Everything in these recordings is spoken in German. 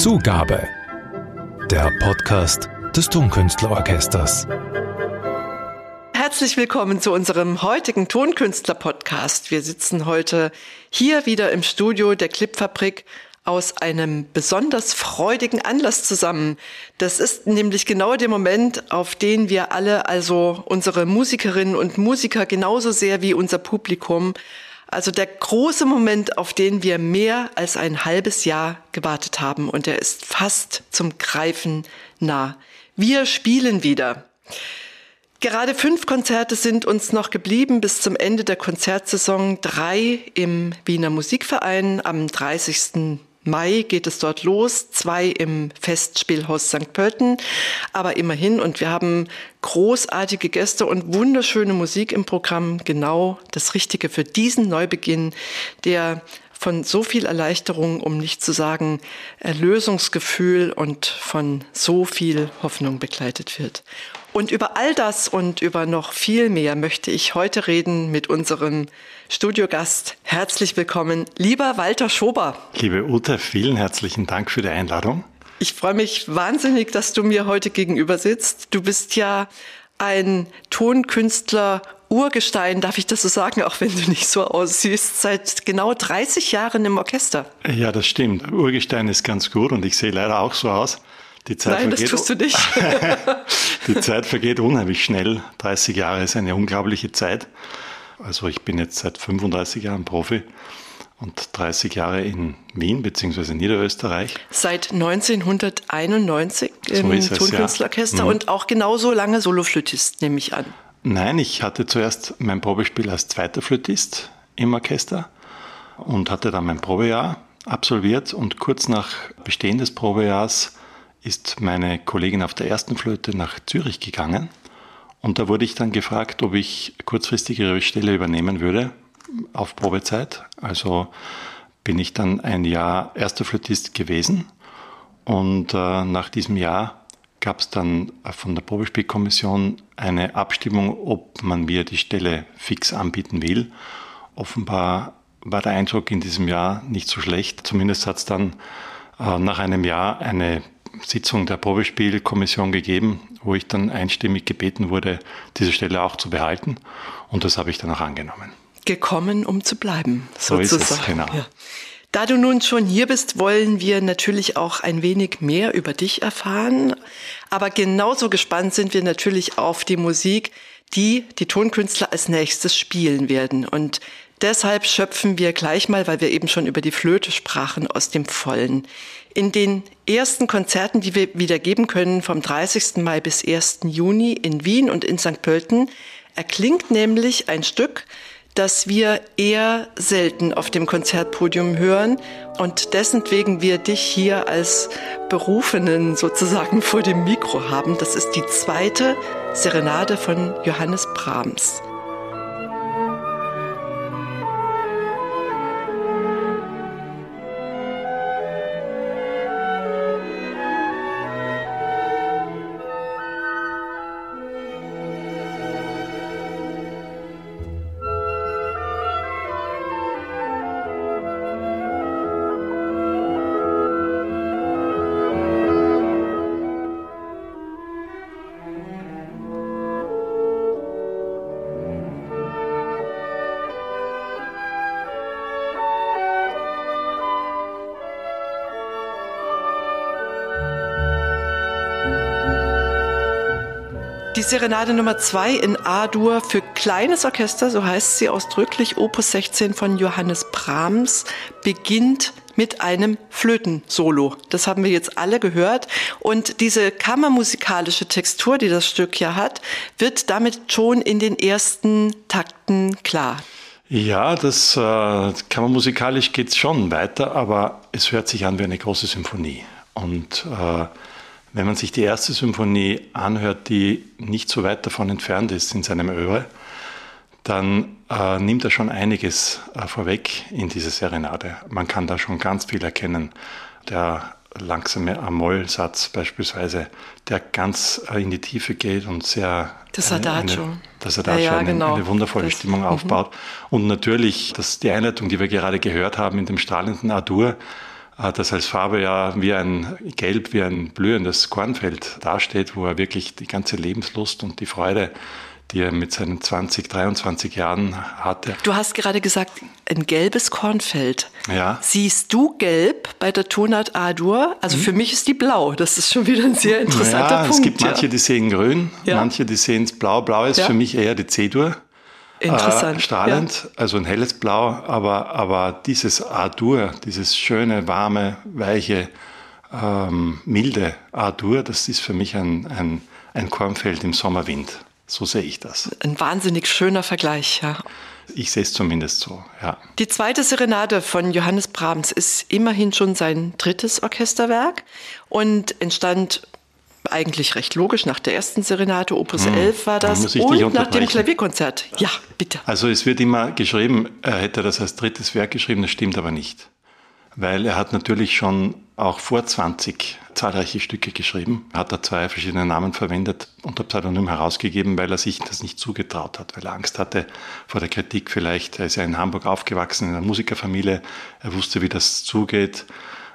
Zugabe. Der Podcast des Tonkünstlerorchesters. Herzlich willkommen zu unserem heutigen Tonkünstler-Podcast. Wir sitzen heute hier wieder im Studio der Clipfabrik aus einem besonders freudigen Anlass zusammen. Das ist nämlich genau der Moment, auf den wir alle, also unsere Musikerinnen und Musiker genauso sehr wie unser Publikum, also der große Moment, auf den wir mehr als ein halbes Jahr gewartet haben und er ist fast zum Greifen nah. Wir spielen wieder. Gerade fünf Konzerte sind uns noch geblieben bis zum Ende der Konzertsaison. Drei im Wiener Musikverein am 30. Mai geht es dort los, zwei im Festspielhaus St. Pölten, aber immerhin und wir haben großartige Gäste und wunderschöne Musik im Programm, genau das Richtige für diesen Neubeginn, der von so viel Erleichterung, um nicht zu sagen Erlösungsgefühl und von so viel Hoffnung begleitet wird. Und über all das und über noch viel mehr möchte ich heute reden mit unserem Studiogast. Herzlich willkommen, lieber Walter Schober. Liebe Ute, vielen herzlichen Dank für die Einladung. Ich freue mich wahnsinnig, dass du mir heute gegenüber sitzt. Du bist ja ein Tonkünstler Urgestein, darf ich das so sagen, auch wenn du nicht so aussiehst, seit genau 30 Jahren im Orchester. Ja, das stimmt. Urgestein ist ganz gut und ich sehe leider auch so aus. Die Zeit Nein, vergeht, das tust du nicht. die Zeit vergeht unheimlich schnell. 30 Jahre ist eine unglaubliche Zeit. Also ich bin jetzt seit 35 Jahren Profi und 30 Jahre in Wien bzw. Niederösterreich. Seit 1991 im so Tonkünstlerorchester ja. mhm. und auch genauso lange Soloflötist, nehme ich an. Nein, ich hatte zuerst mein Probespiel als zweiter Flötist im Orchester und hatte dann mein Probejahr absolviert und kurz nach Bestehen des Probejahrs ist meine Kollegin auf der ersten Flöte nach Zürich gegangen und da wurde ich dann gefragt, ob ich kurzfristig ihre Stelle übernehmen würde auf Probezeit. Also bin ich dann ein Jahr erster Flötist gewesen und äh, nach diesem Jahr gab es dann von der Probespielkommission eine Abstimmung, ob man mir die Stelle fix anbieten will. Offenbar war der Eindruck in diesem Jahr nicht so schlecht. Zumindest hat es dann äh, nach einem Jahr eine Sitzung der Probespielkommission gegeben, wo ich dann einstimmig gebeten wurde, diese Stelle auch zu behalten. Und das habe ich dann auch angenommen. Gekommen, um zu bleiben. So sozusagen. ist es, genau. Ja. Da du nun schon hier bist, wollen wir natürlich auch ein wenig mehr über dich erfahren. Aber genauso gespannt sind wir natürlich auf die Musik, die die Tonkünstler als nächstes spielen werden. Und deshalb schöpfen wir gleich mal, weil wir eben schon über die Flöte sprachen, aus dem Vollen. In den ersten Konzerten, die wir wieder geben können, vom 30. Mai bis 1. Juni in Wien und in St. Pölten, erklingt nämlich ein Stück, das wir eher selten auf dem Konzertpodium hören und dessen wegen wir dich hier als Berufenen sozusagen vor dem Mikro haben. Das ist die zweite Serenade von Johannes Brahms. Die Serenade Nummer 2 in A-Dur für kleines Orchester, so heißt sie ausdrücklich, Opus 16 von Johannes Brahms, beginnt mit einem Flötensolo. Das haben wir jetzt alle gehört. Und diese kammermusikalische Textur, die das Stück ja hat, wird damit schon in den ersten Takten klar. Ja, das äh, kammermusikalisch geht es schon weiter, aber es hört sich an wie eine große Symphonie. Und äh, wenn man sich die erste Symphonie anhört, die nicht so weit davon entfernt ist in seinem Öre, dann äh, nimmt er schon einiges äh, vorweg in diese Serenade. Man kann da schon ganz viel erkennen. Der langsame Amoll-Satz beispielsweise, der ganz äh, in die Tiefe geht und sehr... Das Adagio. Eine, das Adagio ja, ja, genau. eine, eine, wundervolle das, Stimmung mhm. aufbaut. Und natürlich, dass die Einleitung, die wir gerade gehört haben in dem strahlenden Adur, das als Farbe ja wie ein Gelb, wie ein blühendes Kornfeld dasteht, wo er wirklich die ganze Lebenslust und die Freude die er mit seinen 20, 23 Jahren hatte. Du hast gerade gesagt, ein gelbes Kornfeld. Ja. Siehst du gelb bei der Tonart A-Dur? Also mhm. für mich ist die blau. Das ist schon wieder ein sehr interessanter ja, Punkt. Es gibt manche, die sehen grün, ja. manche, die sehen es blau. Blau ist ja. für mich eher die C-Dur. Interessant. Äh, strahlend, ja. also ein helles Blau, aber, aber dieses A-Dur, dieses schöne, warme, weiche, ähm, milde A-Dur, das ist für mich ein, ein, ein Kornfeld im Sommerwind. So sehe ich das. Ein wahnsinnig schöner Vergleich, ja. Ich sehe es zumindest so, ja. Die zweite Serenade von Johannes Brahms ist immerhin schon sein drittes Orchesterwerk und entstand eigentlich recht logisch nach der ersten Serenade, Opus hm, 11 war das, und nach dem Klavierkonzert. Ja, bitte. Also es wird immer geschrieben, er hätte das als drittes Werk geschrieben, das stimmt aber nicht weil er hat natürlich schon auch vor 20 zahlreiche Stücke geschrieben. Er hat da zwei verschiedene Namen verwendet, unter Pseudonym herausgegeben, weil er sich das nicht zugetraut hat, weil er Angst hatte vor der Kritik vielleicht. Er ist ja in Hamburg aufgewachsen, in einer Musikerfamilie, er wusste, wie das zugeht.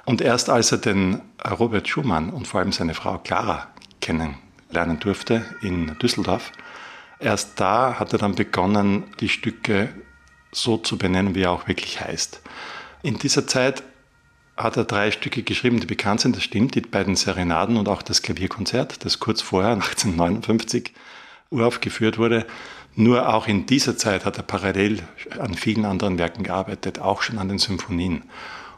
Und erst als er den Robert Schumann und vor allem seine Frau Clara kennenlernen durfte in Düsseldorf, erst da hat er dann begonnen, die Stücke so zu benennen, wie er auch wirklich heißt. In dieser Zeit hat er drei Stücke geschrieben, die bekannt sind, das stimmt, die beiden Serenaden und auch das Klavierkonzert, das kurz vorher, 1859, uraufgeführt wurde. Nur auch in dieser Zeit hat er parallel an vielen anderen Werken gearbeitet, auch schon an den Symphonien.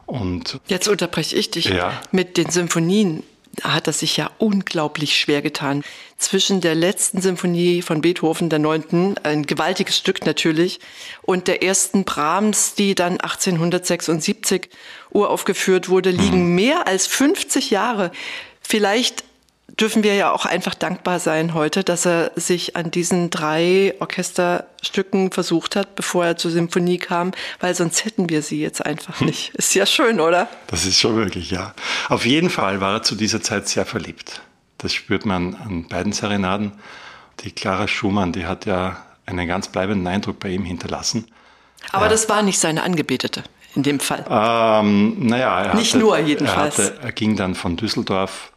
Und Jetzt unterbreche ich dich ja. mit den Symphonien hat er sich ja unglaublich schwer getan. Zwischen der letzten Symphonie von Beethoven, der neunten, ein gewaltiges Stück natürlich, und der ersten Brahms, die dann 1876 uraufgeführt wurde, liegen mhm. mehr als 50 Jahre. Vielleicht dürfen wir ja auch einfach dankbar sein heute, dass er sich an diesen drei Orchesterstücken versucht hat, bevor er zur Symphonie kam, weil sonst hätten wir sie jetzt einfach hm. nicht. Ist ja schön, oder? Das ist schon wirklich, ja. Auf jeden Fall war er zu dieser Zeit sehr verliebt. Das spürt man an beiden Serenaden. Die Clara Schumann, die hat ja einen ganz bleibenden Eindruck bei ihm hinterlassen. Aber äh, das war nicht seine Angebetete in dem Fall. Ähm, naja, er nicht hatte, nur jedenfalls. Er, hatte, er ging dann von Düsseldorf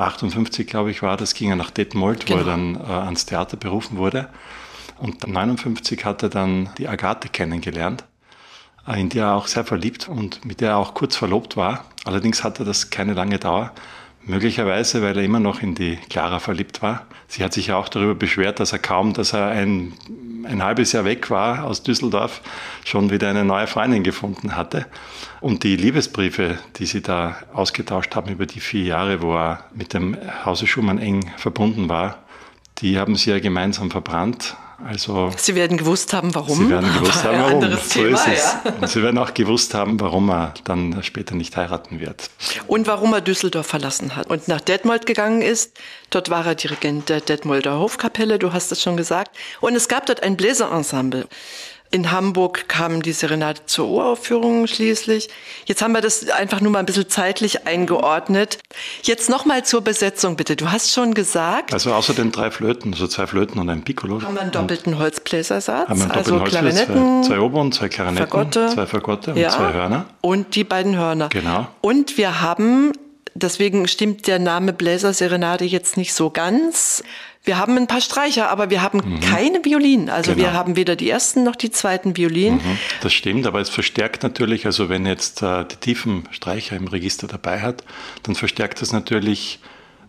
58, glaube ich, war das, ging er nach Detmold, genau. wo er genau. dann äh, ans Theater berufen wurde. Und 59 hat er dann die Agathe kennengelernt, äh, in die er auch sehr verliebt und mit der er auch kurz verlobt war. Allerdings hatte das keine lange Dauer. Möglicherweise, weil er immer noch in die Clara verliebt war. Sie hat sich ja auch darüber beschwert, dass er kaum, dass er ein, ein halbes Jahr weg war aus Düsseldorf, schon wieder eine neue Freundin gefunden hatte. Und die Liebesbriefe, die sie da ausgetauscht haben über die vier Jahre, wo er mit dem Hause Schumann eng verbunden war, die haben sie ja gemeinsam verbrannt. Also Sie werden gewusst haben, warum. Sie werden gewusst haben, warum. So Thema, ist es. Ja. Und Sie werden auch gewusst haben, warum er dann später nicht heiraten wird. Und warum er Düsseldorf verlassen hat und nach Detmold gegangen ist. Dort war er Dirigent der Detmolder Hofkapelle, du hast es schon gesagt. Und es gab dort ein Bläserensemble. In Hamburg kam die Serenade zur Uraufführung schließlich. Jetzt haben wir das einfach nur mal ein bisschen zeitlich eingeordnet. Jetzt nochmal zur Besetzung bitte. Du hast schon gesagt. Also außer den drei Flöten, so zwei Flöten und ein Piccolo. Haben wir einen doppelten Holzbläsersatz. Haben wir einen doppelten also Klarinetten, zwei, zwei Oboen, zwei Klarinetten, Fagotte, zwei Fagotte und ja, zwei Hörner. Und die beiden Hörner. Genau. Und wir haben, deswegen stimmt der Name Bläserserenade jetzt nicht so ganz. Wir haben ein paar Streicher, aber wir haben mhm. keine Violinen. Also genau. wir haben weder die ersten noch die zweiten Violinen. Mhm, das stimmt, aber es verstärkt natürlich, also wenn jetzt äh, die tiefen Streicher im Register dabei hat, dann verstärkt das natürlich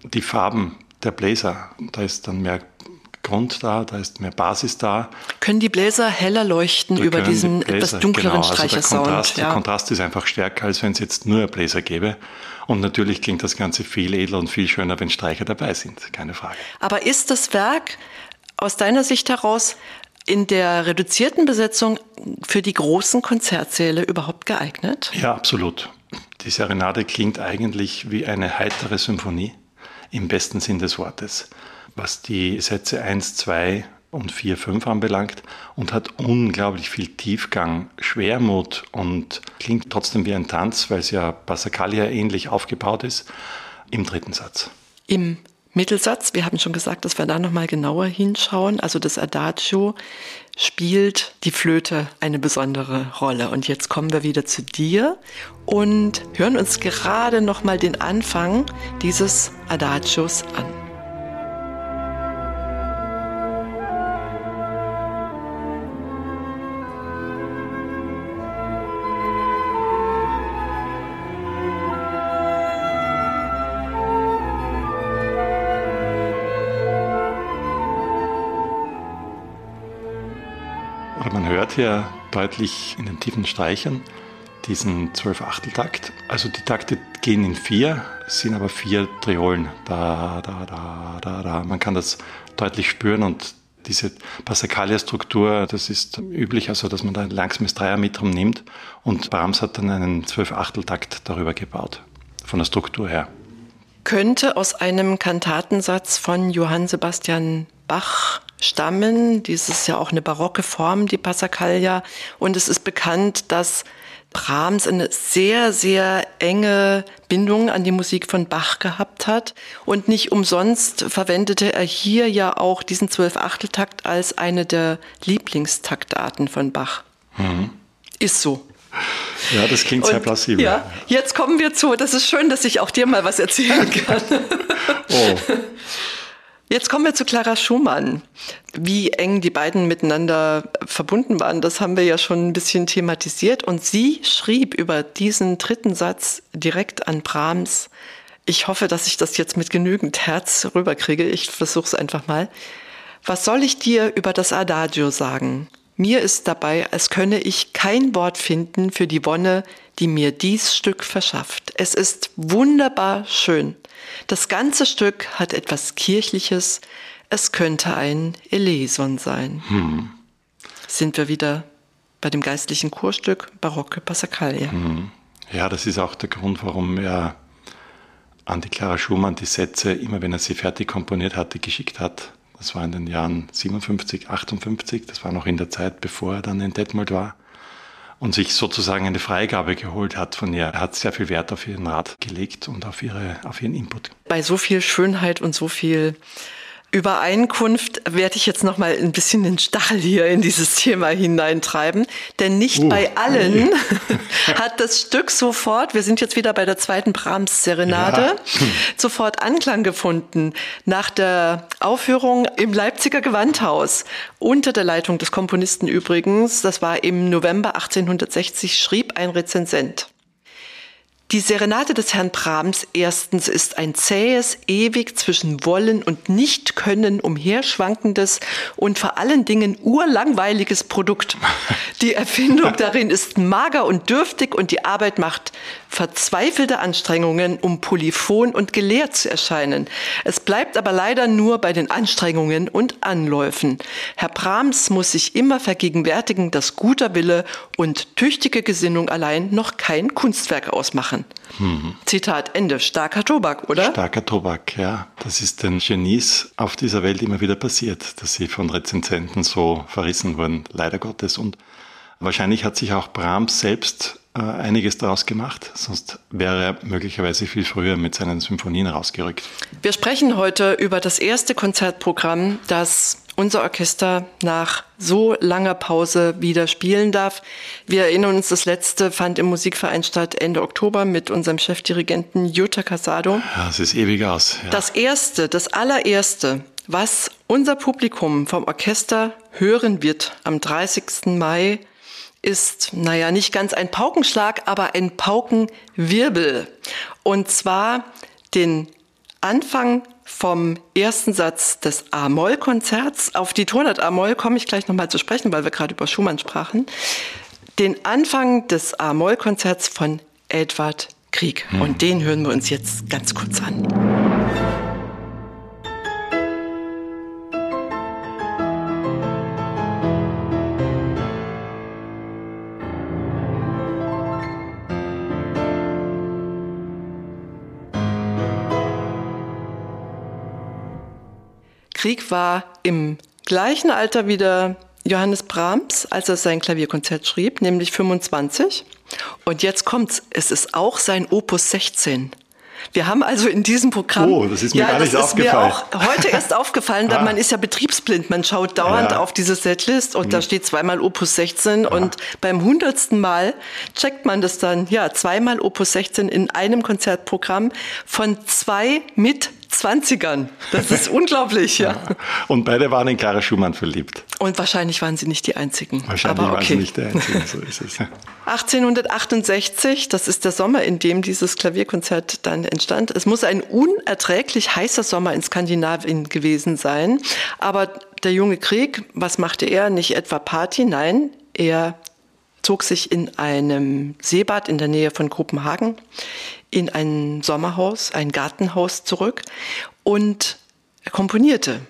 die Farben der Bläser. Da ist dann mehr Grund da, da ist mehr Basis da. Können die Bläser heller leuchten da über diesen Bläser, etwas dunkleren genau, Streichersound? Also der, Kontrast, ja. der Kontrast ist einfach stärker, als wenn es jetzt nur Bläser gäbe. Und natürlich klingt das Ganze viel edler und viel schöner, wenn Streicher dabei sind, keine Frage. Aber ist das Werk aus deiner Sicht heraus in der reduzierten Besetzung für die großen Konzertsäle überhaupt geeignet? Ja, absolut. Die Serenade klingt eigentlich wie eine heitere Symphonie im besten Sinn des Wortes was die Sätze 1, 2 und 4, 5 anbelangt und hat unglaublich viel Tiefgang, Schwermut und klingt trotzdem wie ein Tanz, weil es ja Passacaglia ähnlich aufgebaut ist, im dritten Satz. Im Mittelsatz, wir haben schon gesagt, dass wir da nochmal genauer hinschauen. Also das Adagio spielt die Flöte eine besondere Rolle. Und jetzt kommen wir wieder zu dir und hören uns gerade nochmal den Anfang dieses Adagios an. Hört hier deutlich in den tiefen Streichern diesen Zwölf-Achteltakt. Also die Takte gehen in vier, sind aber vier Triolen. Da, da, da, da, da. Man kann das deutlich spüren und diese Passacaglia-Struktur, das ist üblich, also dass man da ein langsames Dreiermetrum nimmt und Brahms hat dann einen Zwölf-Achteltakt darüber gebaut, von der Struktur her. Könnte aus einem Kantatensatz von Johann Sebastian Bach stammen. Dies ist ja auch eine barocke Form, die Passacaglia. Und es ist bekannt, dass Brahms eine sehr, sehr enge Bindung an die Musik von Bach gehabt hat. Und nicht umsonst verwendete er hier ja auch diesen Zwölfachteltakt als eine der Lieblingstaktarten von Bach. Mhm. Ist so. Ja, das klingt sehr plausibel. Ja, jetzt kommen wir zu, das ist schön, dass ich auch dir mal was erzählen kann. oh. Jetzt kommen wir zu Clara Schumann. Wie eng die beiden miteinander verbunden waren, das haben wir ja schon ein bisschen thematisiert. Und sie schrieb über diesen dritten Satz direkt an Brahms. Ich hoffe, dass ich das jetzt mit genügend Herz rüberkriege. Ich versuche es einfach mal. Was soll ich dir über das Adagio sagen? Mir ist dabei, als könne ich kein Wort finden für die Wonne, die mir dies Stück verschafft. Es ist wunderbar schön. Das ganze Stück hat etwas Kirchliches. Es könnte ein Eleison sein. Hm. Sind wir wieder bei dem geistlichen Chorstück Barocke Passacaglia. Hm. Ja, das ist auch der Grund, warum er an die Clara Schumann die Sätze, immer wenn er sie fertig komponiert hatte, geschickt hat. Das war in den Jahren 57, 58, das war noch in der Zeit, bevor er dann in Detmold war und sich sozusagen eine Freigabe geholt hat von ihr. Er hat sehr viel Wert auf ihren Rat gelegt und auf, ihre, auf ihren Input. Bei so viel Schönheit und so viel Übereinkunft werde ich jetzt noch mal ein bisschen den Stachel hier in dieses Thema hineintreiben, denn nicht uh, bei allen hat das Stück sofort, wir sind jetzt wieder bei der zweiten Brahms Serenade, ja. sofort Anklang gefunden. Nach der Aufführung im Leipziger Gewandhaus unter der Leitung des Komponisten übrigens, das war im November 1860, schrieb ein Rezensent. Die Serenade des Herrn Brahms erstens ist ein zähes, ewig zwischen Wollen und Nichtkönnen umherschwankendes und vor allen Dingen urlangweiliges Produkt. Die Erfindung darin ist mager und dürftig und die Arbeit macht verzweifelte Anstrengungen, um polyphon und gelehrt zu erscheinen. Es bleibt aber leider nur bei den Anstrengungen und Anläufen. Herr Brahms muss sich immer vergegenwärtigen, dass guter Wille und tüchtige Gesinnung allein noch kein Kunstwerk ausmachen. Mhm. Zitat Ende. Starker Tobak, oder? Starker Tobak, ja. Das ist den Genies auf dieser Welt immer wieder passiert, dass sie von Rezensenten so verrissen wurden, leider Gottes. Und wahrscheinlich hat sich auch Brahms selbst äh, einiges daraus gemacht, sonst wäre er möglicherweise viel früher mit seinen Symphonien rausgerückt. Wir sprechen heute über das erste Konzertprogramm, das unser Orchester nach so langer Pause wieder spielen darf. Wir erinnern uns, das letzte fand im Musikverein statt Ende Oktober mit unserem Chefdirigenten Jutta Casado. Ja, es ist ewig aus. Ja. Das erste, das allererste, was unser Publikum vom Orchester hören wird am 30. Mai ist, naja, nicht ganz ein Paukenschlag, aber ein Paukenwirbel. Und zwar den Anfang vom ersten Satz des A-Moll-Konzerts. Auf die Tonart A-Moll komme ich gleich nochmal zu sprechen, weil wir gerade über Schumann sprachen. Den Anfang des A-Moll-Konzerts von Edward Krieg. Hm. Und den hören wir uns jetzt ganz kurz an. Krieg war im gleichen Alter wie der Johannes Brahms, als er sein Klavierkonzert schrieb, nämlich 25. Und jetzt kommt's, es ist auch sein Opus 16. Wir haben also in diesem Programm. Oh, das ist mir ja, gar nicht das aufgefallen. Ist mir auch heute erst aufgefallen, denn ah. man ist ja betriebsblind. Man schaut dauernd ja. auf diese Setlist und hm. da steht zweimal Opus 16 ja. und beim hundertsten Mal checkt man das dann, ja, zweimal Opus 16 in einem Konzertprogramm von zwei mit 20ern. Das ist unglaublich, ja. ja. Und beide waren in Clara Schumann verliebt. Und wahrscheinlich waren sie nicht die Einzigen. Wahrscheinlich Aber okay. waren sie nicht die Einzigen, so ist es. 1868, das ist der Sommer, in dem dieses Klavierkonzert dann entstand. Es muss ein unerträglich heißer Sommer in Skandinavien gewesen sein. Aber der junge Krieg, was machte er? Nicht etwa Party, nein, er zog sich in einem Seebad in der Nähe von Kopenhagen in ein Sommerhaus, ein Gartenhaus zurück und er komponierte.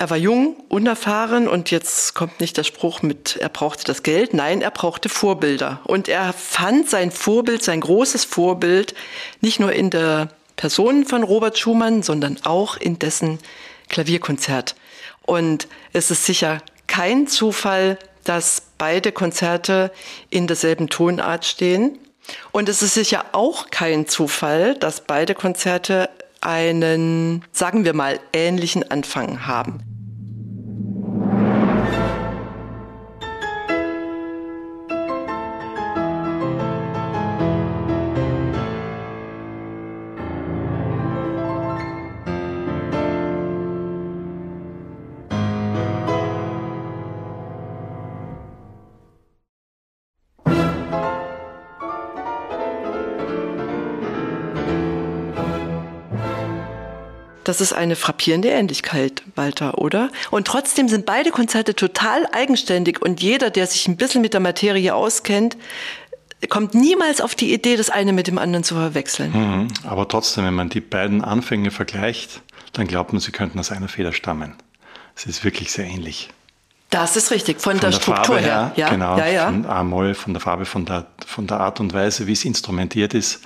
Er war jung, unerfahren und jetzt kommt nicht der Spruch mit, er brauchte das Geld. Nein, er brauchte Vorbilder. Und er fand sein Vorbild, sein großes Vorbild, nicht nur in der Person von Robert Schumann, sondern auch in dessen Klavierkonzert. Und es ist sicher kein Zufall, dass beide Konzerte in derselben Tonart stehen. Und es ist sicher auch kein Zufall, dass beide Konzerte einen, sagen wir mal, ähnlichen Anfang haben. Das ist eine frappierende Ähnlichkeit, Walter, oder? Und trotzdem sind beide Konzerte total eigenständig und jeder, der sich ein bisschen mit der Materie auskennt, kommt niemals auf die Idee, das eine mit dem anderen zu verwechseln. Mhm. Aber trotzdem, wenn man die beiden Anfänge vergleicht, dann glaubt man, sie könnten aus einer Feder stammen. Es ist wirklich sehr ähnlich. Das ist richtig, von, von der, der, Struktur Farbe her. Ja, genau, ja, ja. von A-Moll, von der Farbe, von der, von der Art und Weise, wie es instrumentiert ist.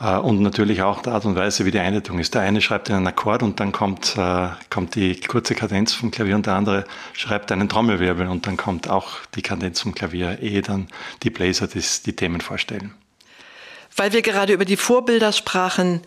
Äh, und natürlich auch der Art und Weise, wie die Einleitung ist. Der eine schreibt einen Akkord und dann kommt, äh, kommt die kurze Kadenz vom Klavier und der andere schreibt einen Trommelwirbel und dann kommt auch die Kadenz vom Klavier, ehe dann die Bläser das, die Themen vorstellen. Weil wir gerade über die Vorbilder sprachen,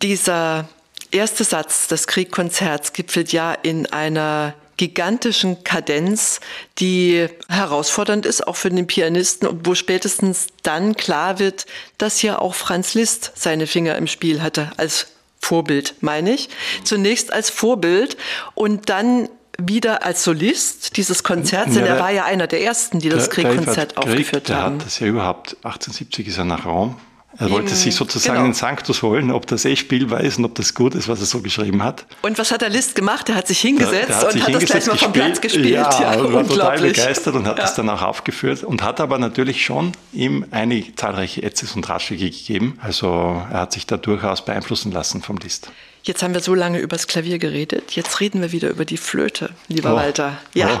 dieser erste Satz des Kriegkonzerts gipfelt ja in einer gigantischen Kadenz, die herausfordernd ist, auch für den Pianisten, und wo spätestens dann klar wird, dass hier auch Franz Liszt seine Finger im Spiel hatte, als Vorbild, meine ich. Zunächst als Vorbild und dann wieder als Solist dieses Konzerts, denn ja, er war ja einer der ersten, die das Kriegkonzert aufgeführt Krieg, haben. Der hat das ja überhaupt, 1870 ist er nach Rom er wollte sich sozusagen genau. den Sanctus holen, ob das eh spielbar ist und ob das gut ist, was er so geschrieben hat. Und was hat der List gemacht? Er hat sich hingesetzt hat und hat das gleich mal vom Platz gespielt. Ja, ja und war total begeistert und hat ja. das dann auch aufgeführt und hat aber natürlich schon ihm einige zahlreiche Etzes und Ratschläge gegeben. Also er hat sich da durchaus beeinflussen lassen vom List. Jetzt haben wir so lange übers Klavier geredet. Jetzt reden wir wieder über die Flöte, lieber oh. Walter. Ja. Oh.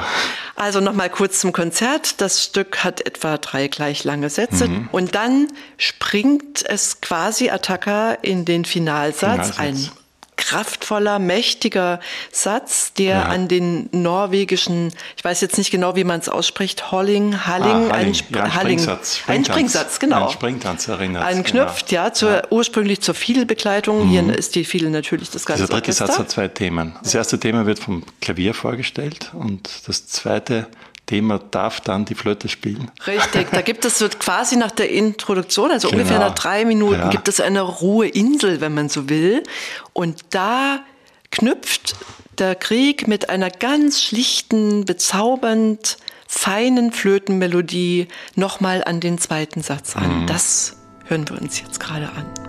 Also nochmal kurz zum Konzert. Das Stück hat etwa drei gleich lange Sätze. Mhm. Und dann springt es quasi Attacker in den Finalsatz. Finalsatz. Ein kraftvoller, mächtiger Satz, der ja. an den norwegischen, ich weiß jetzt nicht genau, wie man es ausspricht, Holling, Halling, ah, Halling. Ein, Sp ja, ein, Springsatz, ein Springsatz, genau. Ein Springtanz erinnert. Anknüpft, genau. ja, zur, ja. ursprünglich zur Fiedelbegleitung. Mhm. Hier ist die Fiedel natürlich das ganze Dieser dritte Orchester. Satz hat zwei Themen. Das erste Thema wird vom Klavier vorgestellt und das zweite Thema darf dann die Flöte spielen. Richtig, da gibt es so quasi nach der Introduktion, also genau. ungefähr nach drei Minuten, ja. gibt es eine Ruheinsel, wenn man so will. Und da knüpft der Krieg mit einer ganz schlichten, bezaubernd feinen Flötenmelodie nochmal an den zweiten Satz an. Mhm. Das hören wir uns jetzt gerade an.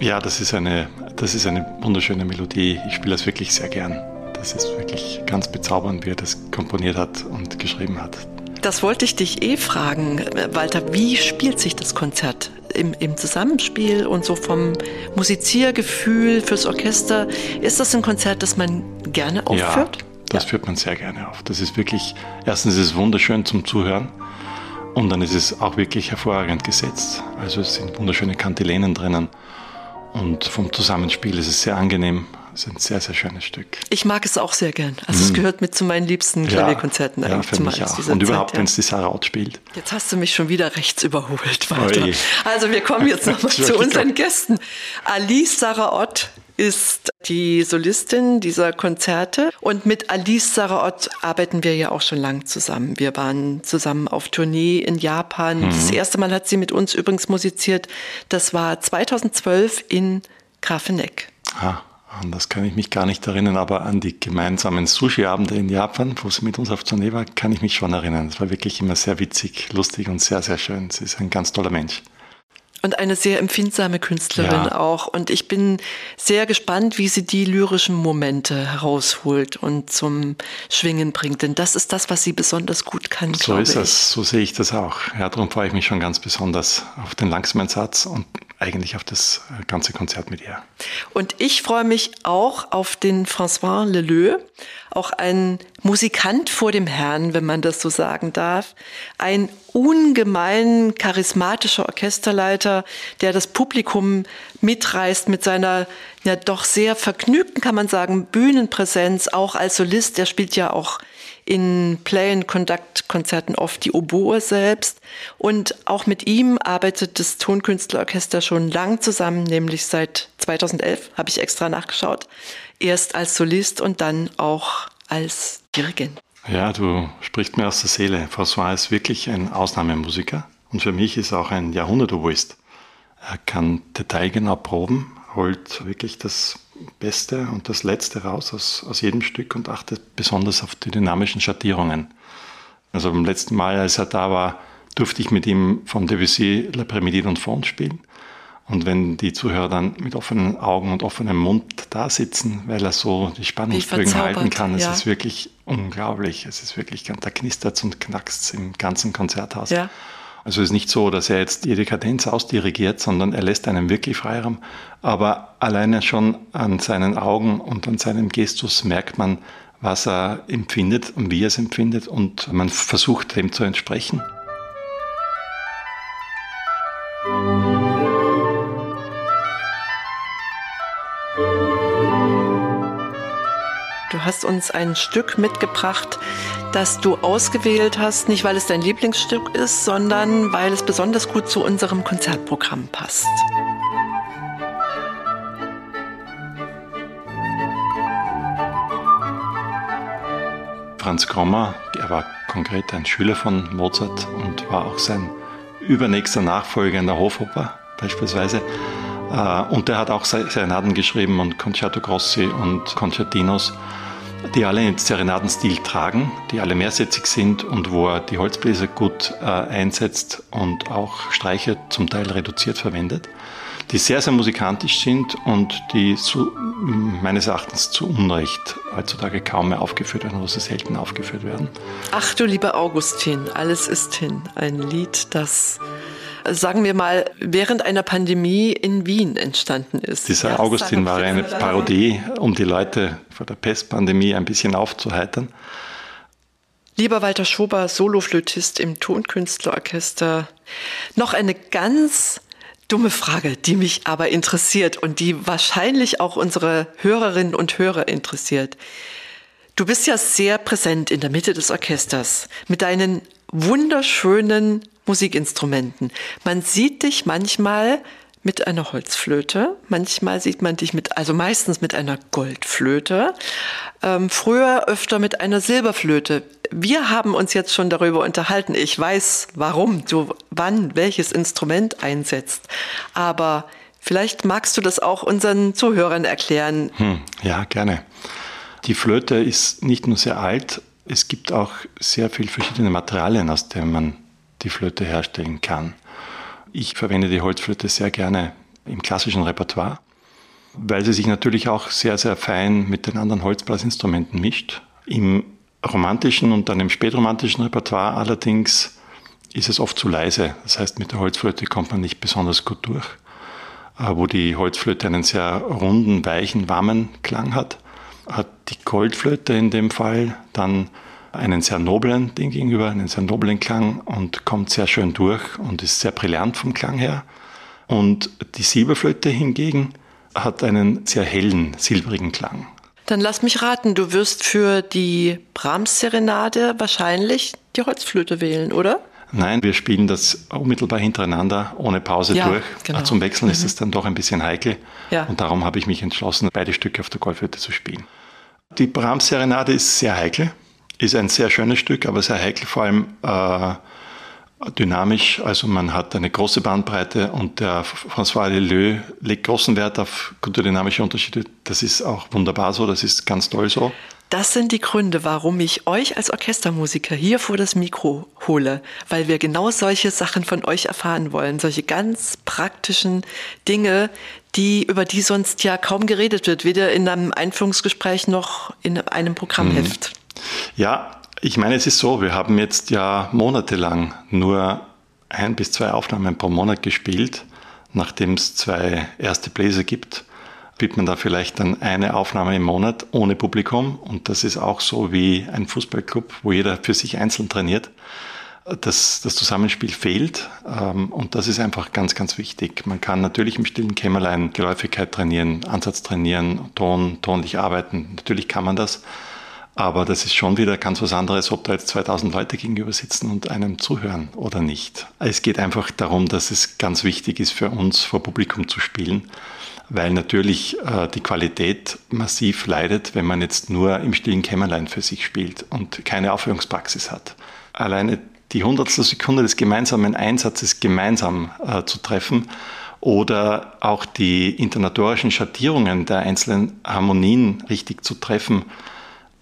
Ja, das ist eine, das ist eine wunderschöne Melodie. Ich spiele das wirklich sehr gern. Das ist wirklich ganz bezaubernd, wie er das komponiert hat und geschrieben hat. Das wollte ich dich eh fragen, Walter. Wie spielt sich das Konzert? im, im Zusammenspiel und so vom Musiziergefühl fürs Orchester. Ist das ein Konzert, das man gerne aufführt? Ja, das ja. führt man sehr gerne auf. Das ist wirklich, erstens ist es wunderschön zum Zuhören und dann ist es auch wirklich hervorragend gesetzt. Also es sind wunderschöne Kantilenen drinnen und vom Zusammenspiel ist es sehr angenehm. Es ist ein sehr, sehr schönes Stück. Ich mag es auch sehr gern. Also es mhm. gehört mit zu meinen liebsten Klavierkonzerten ja, eigentlich. Ja, für mich auch. Und überhaupt, wenn es die Sarah Ott spielt. Jetzt hast du mich schon wieder rechts überholt, Walter. Also wir kommen jetzt nochmal zu unseren Gästen. Alice Sarah Ott ist die Solistin dieser Konzerte. Und mit Alice Saraot arbeiten wir ja auch schon lang zusammen. Wir waren zusammen auf Tournee in Japan. Mhm. Das erste Mal hat sie mit uns übrigens musiziert. Das war 2012 in Grafeneck. Ah. An das kann ich mich gar nicht erinnern, aber an die gemeinsamen Sushi-Abende in Japan, wo sie mit uns auf Tournee war, kann ich mich schon erinnern. Es war wirklich immer sehr witzig, lustig und sehr, sehr schön. Sie ist ein ganz toller Mensch. Und eine sehr empfindsame Künstlerin ja. auch. Und ich bin sehr gespannt, wie sie die lyrischen Momente herausholt und zum Schwingen bringt. Denn das ist das, was sie besonders gut kann. So ist es, so sehe ich das auch. Ja, darum freue ich mich schon ganz besonders auf den langsamen Satz und eigentlich auf das ganze Konzert mit ihr. Und ich freue mich auch auf den François Leleu, auch ein Musikant vor dem Herrn, wenn man das so sagen darf. Ein ungemein charismatischer Orchesterleiter, der das Publikum mitreißt mit seiner ja doch sehr vergnügten, kann man sagen, Bühnenpräsenz, auch als Solist. Er spielt ja auch in Play-and-Conduct-Konzerten oft die Oboe selbst. Und auch mit ihm arbeitet das Tonkünstlerorchester schon lang zusammen, nämlich seit 2011, habe ich extra nachgeschaut. Erst als Solist und dann auch als Dirigent. Ja, du sprichst mir aus der Seele. François ist wirklich ein Ausnahmemusiker und für mich ist er auch ein Jahrhundertoboist. Er kann detailgenau proben, holt wirklich das Beste und das Letzte raus aus, aus jedem Stück und achtet besonders auf die dynamischen Schattierungen. Also beim letzten Mal, als er da war, durfte ich mit ihm von Debussy La Prémidi und Fond spielen. Und wenn die Zuhörer dann mit offenen Augen und offenem Mund da sitzen, weil er so die Spannungsbögen halten kann, ja. es ist wirklich unglaublich. Es ist wirklich, da knistert und knackst im ganzen Konzerthaus. Ja. Also es ist nicht so, dass er jetzt jede Kadenz ausdirigiert, sondern er lässt einen wirklich Freiraum. Aber alleine schon an seinen Augen und an seinem Gestus merkt man, was er empfindet und wie er es empfindet und man versucht dem zu entsprechen. Hast uns ein Stück mitgebracht, das du ausgewählt hast, nicht weil es dein Lieblingsstück ist, sondern weil es besonders gut zu unserem Konzertprogramm passt. Franz Krommer, er war konkret ein Schüler von Mozart und war auch sein übernächster Nachfolger in der Hofoper beispielsweise. Äh, und der hat auch Serenaden geschrieben und Concerto Grossi und Concertinos die alle einen Serenadenstil tragen, die alle mehrsätzig sind und wo er die Holzbläser gut äh, einsetzt und auch Streicher zum Teil reduziert verwendet, die sehr, sehr musikantisch sind und die zu, meines Erachtens zu Unrecht heutzutage kaum mehr aufgeführt werden oder so selten aufgeführt werden. Ach du lieber Augustin, alles ist hin. Ein Lied, das sagen wir mal, während einer Pandemie in Wien entstanden ist. Dieser ja, Augustin war eine Parodie, um die Leute vor der Pestpandemie ein bisschen aufzuheitern. Lieber Walter Schober, Soloflötist im Tonkünstlerorchester, noch eine ganz dumme Frage, die mich aber interessiert und die wahrscheinlich auch unsere Hörerinnen und Hörer interessiert. Du bist ja sehr präsent in der Mitte des Orchesters mit deinen wunderschönen Musikinstrumenten. Man sieht dich manchmal mit einer Holzflöte, manchmal sieht man dich mit, also meistens mit einer Goldflöte, ähm, früher öfter mit einer Silberflöte. Wir haben uns jetzt schon darüber unterhalten. Ich weiß, warum du wann welches Instrument einsetzt, aber vielleicht magst du das auch unseren Zuhörern erklären. Hm, ja, gerne. Die Flöte ist nicht nur sehr alt, es gibt auch sehr viele verschiedene Materialien, aus denen man die Flöte herstellen kann. Ich verwende die Holzflöte sehr gerne im klassischen Repertoire, weil sie sich natürlich auch sehr, sehr fein mit den anderen Holzblasinstrumenten mischt. Im romantischen und dann im spätromantischen Repertoire allerdings ist es oft zu leise. Das heißt, mit der Holzflöte kommt man nicht besonders gut durch. Äh, wo die Holzflöte einen sehr runden, weichen, warmen Klang hat, hat die Goldflöte in dem Fall dann einen sehr noblen Ding gegenüber, einen sehr noblen Klang und kommt sehr schön durch und ist sehr brillant vom Klang her. Und die Silberflöte hingegen hat einen sehr hellen, silbrigen Klang. Dann lass mich raten, du wirst für die Brahms-Serenade wahrscheinlich die Holzflöte wählen, oder? Nein, wir spielen das unmittelbar hintereinander, ohne Pause ja, durch. Genau. Zum Wechseln mhm. ist es dann doch ein bisschen heikel. Ja. Und darum habe ich mich entschlossen, beide Stücke auf der Goldflöte zu spielen. Die Brahms-Serenade ist sehr heikel, ist ein sehr schönes Stück, aber sehr heikel, vor allem äh, dynamisch. Also man hat eine große Bandbreite und der François Leleu legt großen Wert auf gute dynamische Unterschiede. Das ist auch wunderbar so, das ist ganz toll so. Das sind die Gründe, warum ich euch als Orchestermusiker hier vor das Mikro hole, weil wir genau solche Sachen von euch erfahren wollen, solche ganz praktischen Dinge, die über die sonst ja kaum geredet wird, weder in einem Einführungsgespräch noch in einem Programmheft. Ja, ich meine, es ist so, wir haben jetzt ja monatelang nur ein bis zwei Aufnahmen pro Monat gespielt, nachdem es zwei erste Bläser gibt spielt man da vielleicht dann eine Aufnahme im Monat ohne Publikum. Und das ist auch so wie ein Fußballclub, wo jeder für sich einzeln trainiert. Das, das Zusammenspiel fehlt ähm, und das ist einfach ganz, ganz wichtig. Man kann natürlich im stillen Kämmerlein Geläufigkeit trainieren, Ansatz trainieren, Ton, tonlich arbeiten. Natürlich kann man das, aber das ist schon wieder ganz was anderes, ob da jetzt 2000 Leute gegenüber sitzen und einem zuhören oder nicht. Es geht einfach darum, dass es ganz wichtig ist für uns, vor Publikum zu spielen weil natürlich äh, die Qualität massiv leidet, wenn man jetzt nur im stillen Kämmerlein für sich spielt und keine Aufführungspraxis hat. Alleine die hundertstel Sekunde des gemeinsamen Einsatzes gemeinsam äh, zu treffen oder auch die internatorischen Schattierungen der einzelnen Harmonien richtig zu treffen,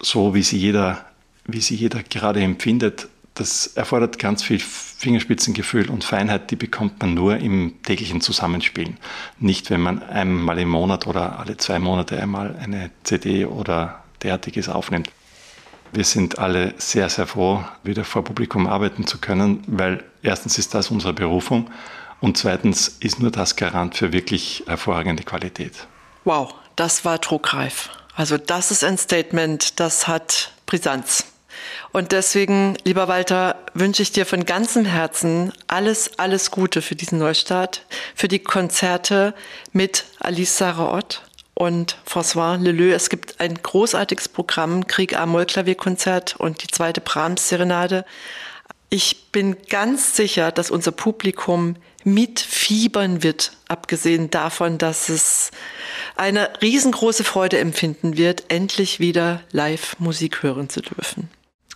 so wie sie jeder, wie sie jeder gerade empfindet, das erfordert ganz viel Fingerspitzengefühl und Feinheit, die bekommt man nur im täglichen Zusammenspielen. Nicht, wenn man einmal im Monat oder alle zwei Monate einmal eine CD oder derartiges aufnimmt. Wir sind alle sehr, sehr froh, wieder vor Publikum arbeiten zu können, weil erstens ist das unsere Berufung und zweitens ist nur das Garant für wirklich hervorragende Qualität. Wow, das war druckreif. Also das ist ein Statement, das hat Brisanz. Und deswegen, lieber Walter, wünsche ich dir von ganzem Herzen alles, alles Gute für diesen Neustart, für die Konzerte mit Alice Sarah Ott und François Leleu. Es gibt ein großartiges Programm, Krieg A-Moll Klavierkonzert und die zweite Brahms-Serenade. Ich bin ganz sicher, dass unser Publikum mitfiebern wird, abgesehen davon, dass es eine riesengroße Freude empfinden wird, endlich wieder live Musik hören zu dürfen.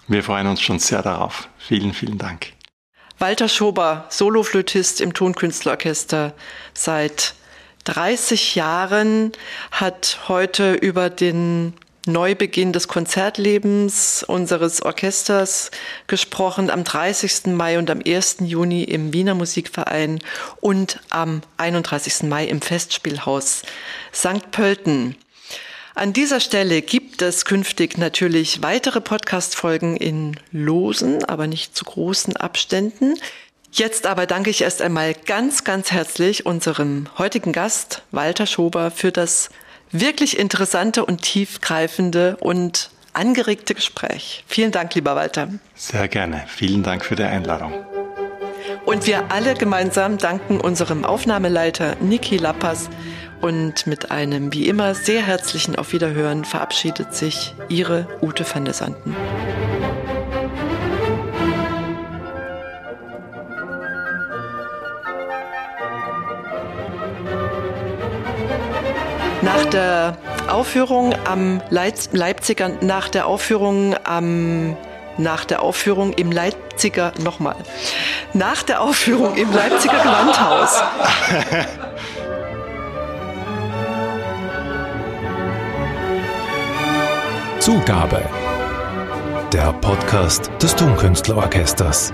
Wir freuen uns schon sehr darauf. Vielen, vielen Dank. Walter Schober, Soloflötist im Tonkünstlerorchester seit 30 Jahren, hat heute über den Neubeginn des Konzertlebens unseres Orchesters gesprochen am 30. Mai und am 1. Juni im Wiener Musikverein und am 31. Mai im Festspielhaus St. Pölten. An dieser Stelle gibt es künftig natürlich weitere Podcast-Folgen in losen, aber nicht zu großen Abständen. Jetzt aber danke ich erst einmal ganz, ganz herzlich unserem heutigen Gast Walter Schober für das wirklich interessante und tiefgreifende und angeregte Gespräch. Vielen Dank, lieber Walter. Sehr gerne. Vielen Dank für die Einladung. Und wir alle gemeinsam danken unserem Aufnahmeleiter Niki Lappas und mit einem wie immer sehr herzlichen Auf Wiederhören verabschiedet sich Ihre Ute van der Sanden. Nach der Aufführung am Leipziger, nach der Aufführung am nach der Aufführung im Leipziger, nochmal, nach der Aufführung im Leipziger Gewandhaus. Zugabe. Der Podcast des Tonkünstlerorchesters.